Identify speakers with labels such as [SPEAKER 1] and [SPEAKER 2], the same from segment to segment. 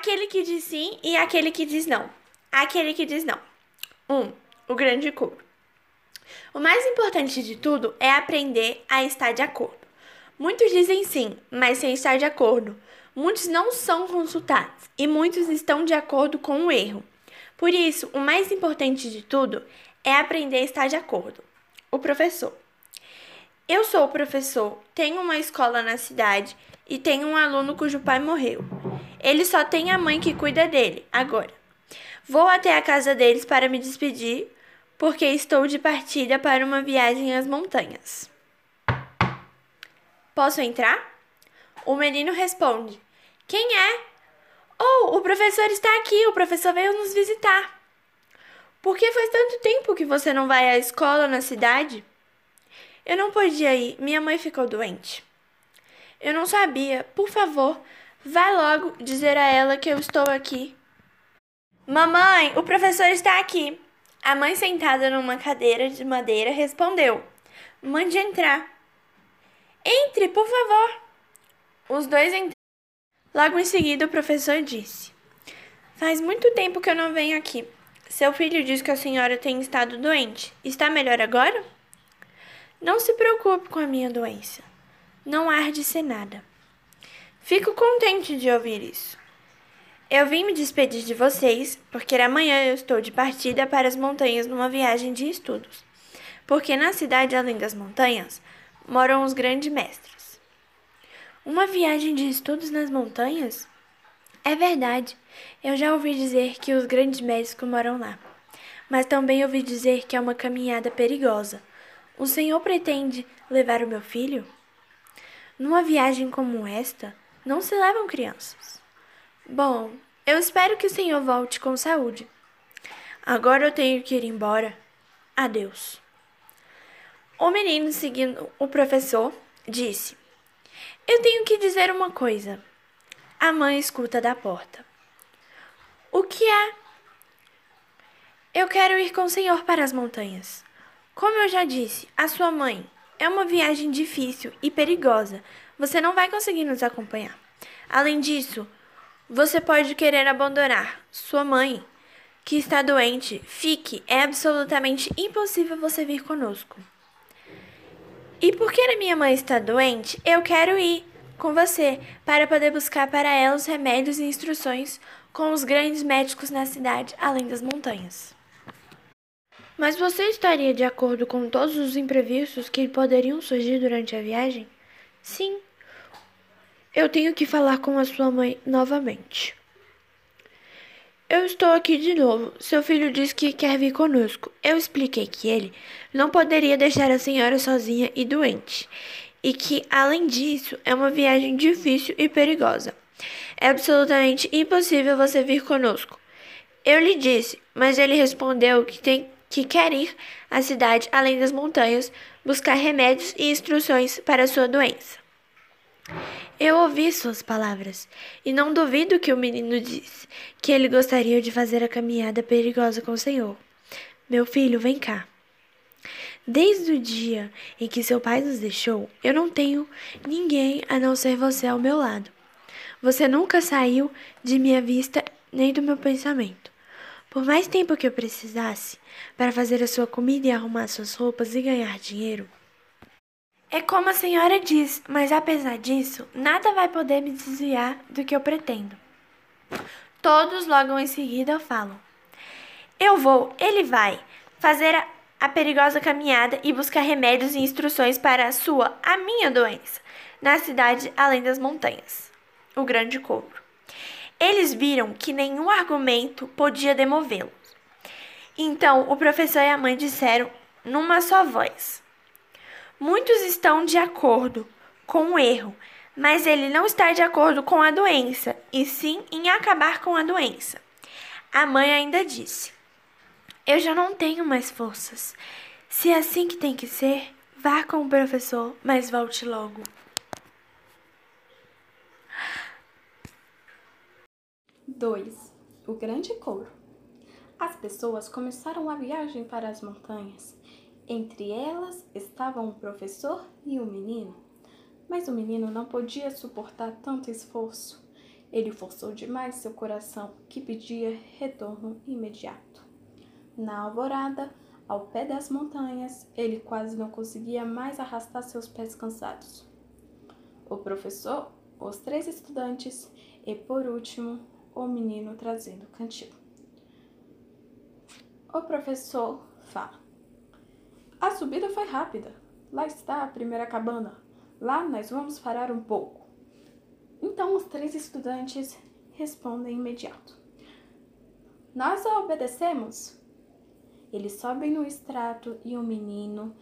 [SPEAKER 1] Aquele que diz sim e aquele que diz não. Aquele que diz não. 1. Um, o grande coro. O mais importante de tudo é aprender a estar de acordo. Muitos dizem sim, mas sem estar de acordo. Muitos não são consultados e muitos estão de acordo com o erro. Por isso, o mais importante de tudo é aprender a estar de acordo. O professor. Eu sou o professor, tenho uma escola na cidade e tenho um aluno cujo pai morreu. Ele só tem a mãe que cuida dele, agora. Vou até a casa deles para me despedir, porque estou de partida para uma viagem às montanhas. Posso entrar? O menino responde: Quem é? Oh, o professor está aqui, o professor veio nos visitar. Por que faz tanto tempo que você não vai à escola na cidade? Eu não podia ir, minha mãe ficou doente. Eu não sabia. Por favor, vá logo dizer a ela que eu estou aqui. Mamãe, o professor está aqui. A mãe, sentada numa cadeira de madeira, respondeu: Mande entrar. Entre, por favor. Os dois entraram. Logo em seguida, o professor disse: Faz muito tempo que eu não venho aqui. Seu filho diz que a senhora tem estado doente. Está melhor agora? Não se preocupe com a minha doença. Não há de ser nada. Fico contente de ouvir isso. Eu vim me despedir de vocês porque amanhã eu estou de partida para as montanhas numa viagem de estudos. Porque na cidade além das montanhas moram os grandes mestres. Uma viagem de estudos nas montanhas? É verdade. Eu já ouvi dizer que os grandes médicos moram lá. Mas também ouvi dizer que é uma caminhada perigosa o senhor pretende levar o meu filho? Numa viagem como esta, não se levam crianças. Bom, eu espero que o senhor volte com saúde. Agora eu tenho que ir embora. Adeus. O menino, seguindo o professor, disse: Eu tenho que dizer uma coisa. A mãe escuta da porta. O que é? Eu quero ir com o senhor para as montanhas. Como eu já disse, a sua mãe é uma viagem difícil e perigosa. Você não vai conseguir nos acompanhar. Além disso, você pode querer abandonar sua mãe, que está doente. Fique, é absolutamente impossível você vir conosco. E porque a minha mãe está doente, eu quero ir com você para poder buscar para ela os remédios e instruções com os grandes médicos na cidade, além das montanhas. Mas você estaria de acordo com todos os imprevistos que poderiam surgir durante a viagem? Sim. Eu tenho que falar com a sua mãe novamente. Eu estou aqui de novo. Seu filho disse que quer vir conosco. Eu expliquei que ele não poderia deixar a senhora sozinha e doente, e que, além disso, é uma viagem difícil e perigosa. É absolutamente impossível você vir conosco. Eu lhe disse, mas ele respondeu que tem que quer ir à cidade além das montanhas buscar remédios e instruções para sua doença. Eu ouvi suas palavras e não duvido que o menino disse que ele gostaria de fazer a caminhada perigosa com o Senhor. Meu filho, vem cá. Desde o dia em que seu pai nos deixou, eu não tenho ninguém a não ser você ao meu lado. Você nunca saiu de minha vista nem do meu pensamento. Por mais tempo que eu precisasse para fazer a sua comida e arrumar suas roupas e ganhar dinheiro. É como a senhora diz, mas apesar disso, nada vai poder me desviar do que eu pretendo. Todos logo em seguida falam: Eu vou, ele vai, fazer a, a perigosa caminhada e buscar remédios e instruções para a sua, a minha doença, na cidade além das montanhas. O grande cobro. Eles viram que nenhum argumento podia demovê-los. Então o professor e a mãe disseram numa só voz: Muitos estão de acordo com o erro, mas ele não está de acordo com a doença, e sim em acabar com a doença. A mãe ainda disse: Eu já não tenho mais forças. Se é assim que tem que ser, vá com o professor, mas volte logo.
[SPEAKER 2] 2. O grande couro. As pessoas começaram a viagem para as montanhas. Entre elas estavam o professor e o menino. Mas o menino não podia suportar tanto esforço. Ele forçou demais seu coração, que pedia retorno imediato. Na alvorada, ao pé das montanhas, ele quase não conseguia mais arrastar seus pés cansados. O professor, os três estudantes e, por último, o menino trazendo o cantil. O professor fala: A subida foi rápida. Lá está a primeira cabana. Lá nós vamos parar um pouco. Então os três estudantes respondem imediato: Nós obedecemos. Eles sobem no extrato e o menino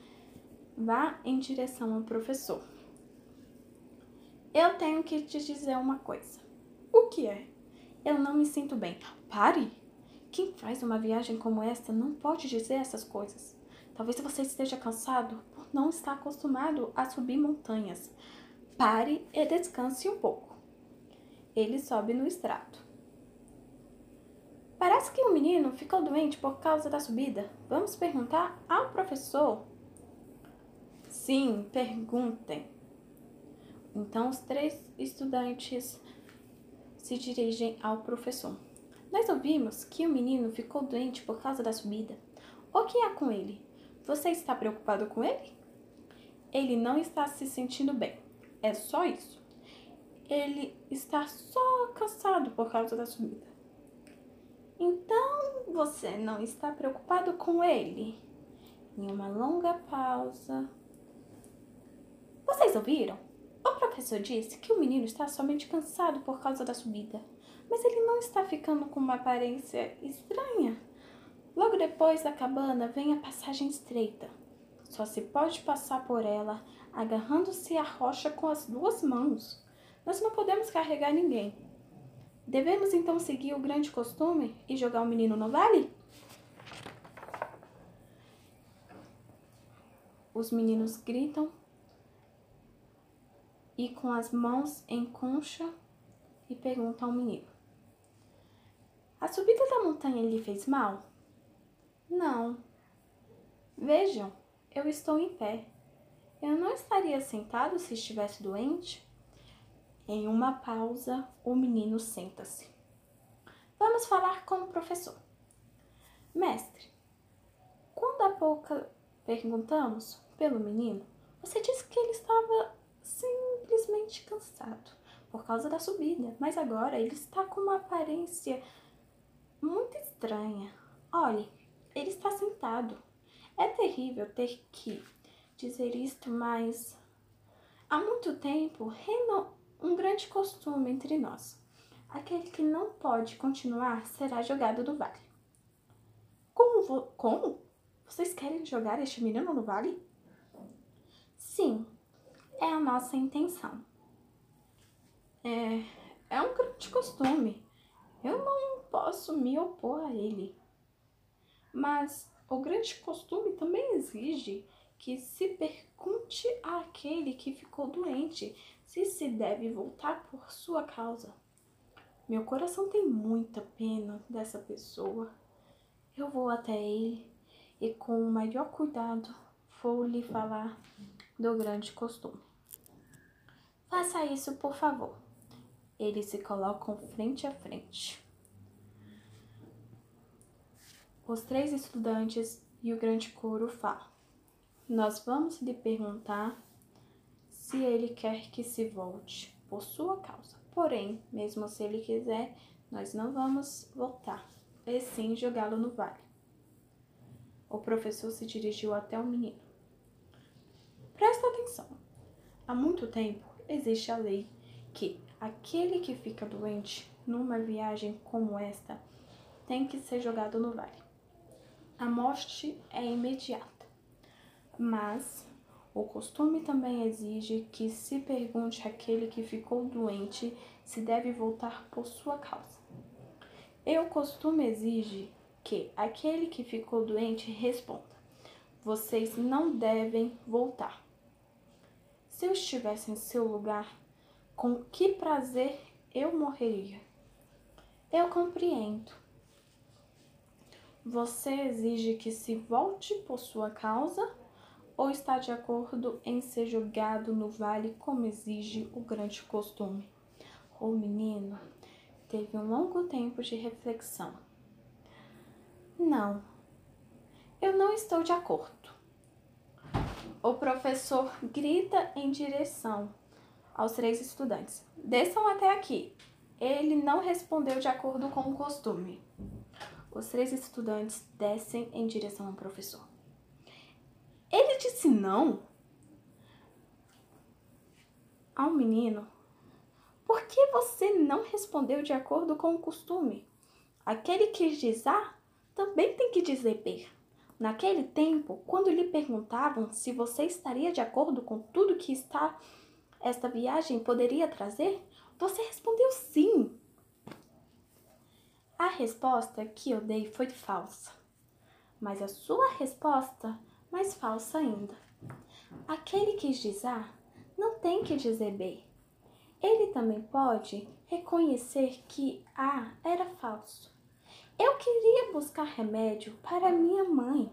[SPEAKER 2] vá em direção ao professor. Eu tenho que te dizer uma coisa. O que é? Eu não me sinto bem. Pare! Quem faz uma viagem como esta não pode dizer essas coisas. Talvez você esteja cansado por não estar acostumado a subir montanhas. Pare e descanse um pouco. Ele sobe no extrato. Parece que o menino ficou doente por causa da subida. Vamos perguntar ao professor? Sim, perguntem. Então os três estudantes se dirigem ao professor. Nós ouvimos que o menino ficou doente por causa da subida. O que há com ele? Você está preocupado com ele? Ele não está se sentindo bem. É só isso. Ele está só cansado por causa da subida. Então você não está preocupado com ele? Em uma longa pausa. Vocês ouviram? O professor disse que o menino está somente cansado por causa da subida, mas ele não está ficando com uma aparência estranha. Logo depois da cabana vem a passagem estreita. Só se pode passar por ela agarrando-se à rocha com as duas mãos. Nós não podemos carregar ninguém. Devemos então seguir o grande costume e jogar o menino no vale? Os meninos gritam e com as mãos em concha e perguntam ao menino: A subida da montanha lhe fez mal? Não. Vejam, eu estou em pé. Eu não estaria sentado se estivesse doente? Em uma pausa, o menino senta-se. Vamos falar com o professor. Mestre, quando há pouco perguntamos pelo menino, você disse que ele estava simplesmente cansado por causa da subida, mas agora ele está com uma aparência muito estranha. Olhe, ele está sentado. É terrível ter que dizer isto, mas há muito tempo reinou um grande costume entre nós. Aquele que não pode continuar será jogado no vale. Como? Vo como? Vocês querem jogar este menino no vale? Sim, é a nossa intenção. É, é um grande costume. Eu não posso me opor a ele. Mas o grande costume também exige que se pergunte àquele que ficou doente se se deve voltar por sua causa. Meu coração tem muita pena dessa pessoa. Eu vou até ele e, com o maior cuidado, vou lhe falar do grande costume. Faça isso, por favor. Eles se colocam frente a frente. Os três estudantes e o grande coro falam. Nós vamos lhe perguntar se ele quer que se volte por sua causa. Porém, mesmo se ele quiser, nós não vamos voltar, e sim jogá-lo no vale. O professor se dirigiu até o menino. Presta atenção. Há muito tempo existe a lei que aquele que fica doente numa viagem como esta tem que ser jogado no vale. A morte é imediata, mas o costume também exige que se pergunte àquele que ficou doente se deve voltar por sua causa. E o costume exige que aquele que ficou doente responda: Vocês não devem voltar. Se eu estivesse em seu lugar, com que prazer eu morreria? Eu compreendo. Você exige que se volte por sua causa ou está de acordo em ser jogado no vale como exige o grande costume? O menino teve um longo tempo de reflexão. Não, eu não estou de acordo. O professor grita em direção aos três estudantes: desçam até aqui. Ele não respondeu de acordo com o costume. Os três estudantes descem em direção ao professor. Ele disse não ao menino. Por que você não respondeu de acordo com o costume? Aquele que diz A também tem que dizer B. Naquele tempo, quando lhe perguntavam se você estaria de acordo com tudo que está esta viagem poderia trazer, você respondeu sim. A resposta que eu dei foi falsa, mas a sua resposta mais falsa ainda. Aquele que diz A não tem que dizer B. Ele também pode reconhecer que A era falso. Eu queria buscar remédio para minha mãe,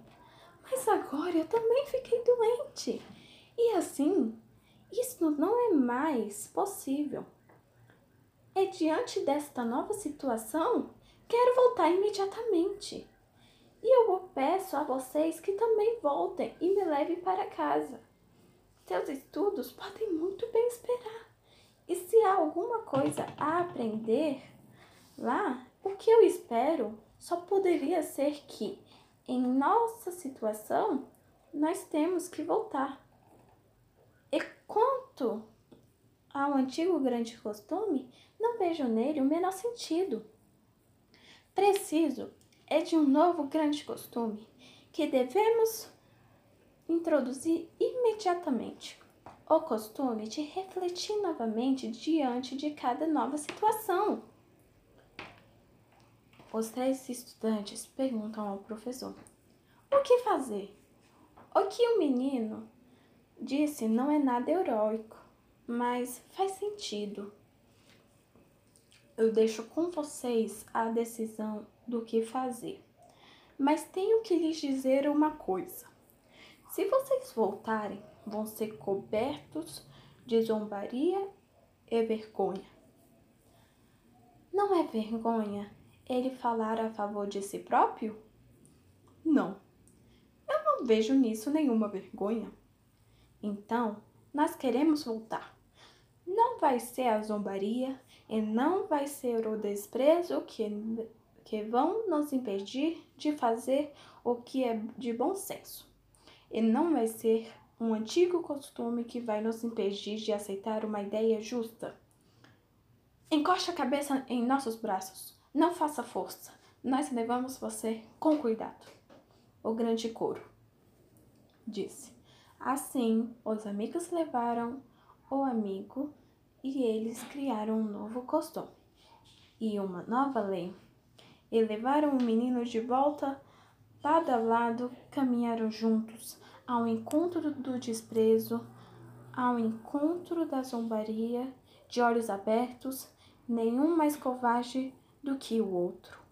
[SPEAKER 2] mas agora eu também fiquei doente. E assim, isso não é mais possível. E diante desta nova situação, quero voltar imediatamente. E eu peço a vocês que também voltem e me levem para casa. Seus estudos podem muito bem esperar. E se há alguma coisa a aprender lá, o que eu espero só poderia ser que, em nossa situação, nós temos que voltar. E quanto ao antigo grande costume, não vejo nele o menor sentido. Preciso é de um novo grande costume que devemos introduzir imediatamente. O costume de refletir novamente diante de cada nova situação. Os três estudantes perguntam ao professor: O que fazer? O que o menino disse não é nada heróico, mas faz sentido. Eu deixo com vocês a decisão do que fazer. Mas tenho que lhes dizer uma coisa. Se vocês voltarem, vão ser cobertos de zombaria e vergonha. Não é vergonha ele falar a favor de si próprio? Não. Eu não vejo nisso nenhuma vergonha. Então, nós queremos voltar. Não vai ser a zombaria e não vai ser o desprezo que, que vão nos impedir de fazer o que é de bom senso. E não vai ser um antigo costume que vai nos impedir de aceitar uma ideia justa. Encoste a cabeça em nossos braços. Não faça força. Nós levamos você com cuidado. O grande coro disse. Assim, os amigos levaram o amigo e eles criaram um novo costume e uma nova lei. E levaram o menino de volta, lado a lado, caminharam juntos ao encontro do desprezo, ao encontro da zombaria, de olhos abertos, nenhum mais covarde do que o outro.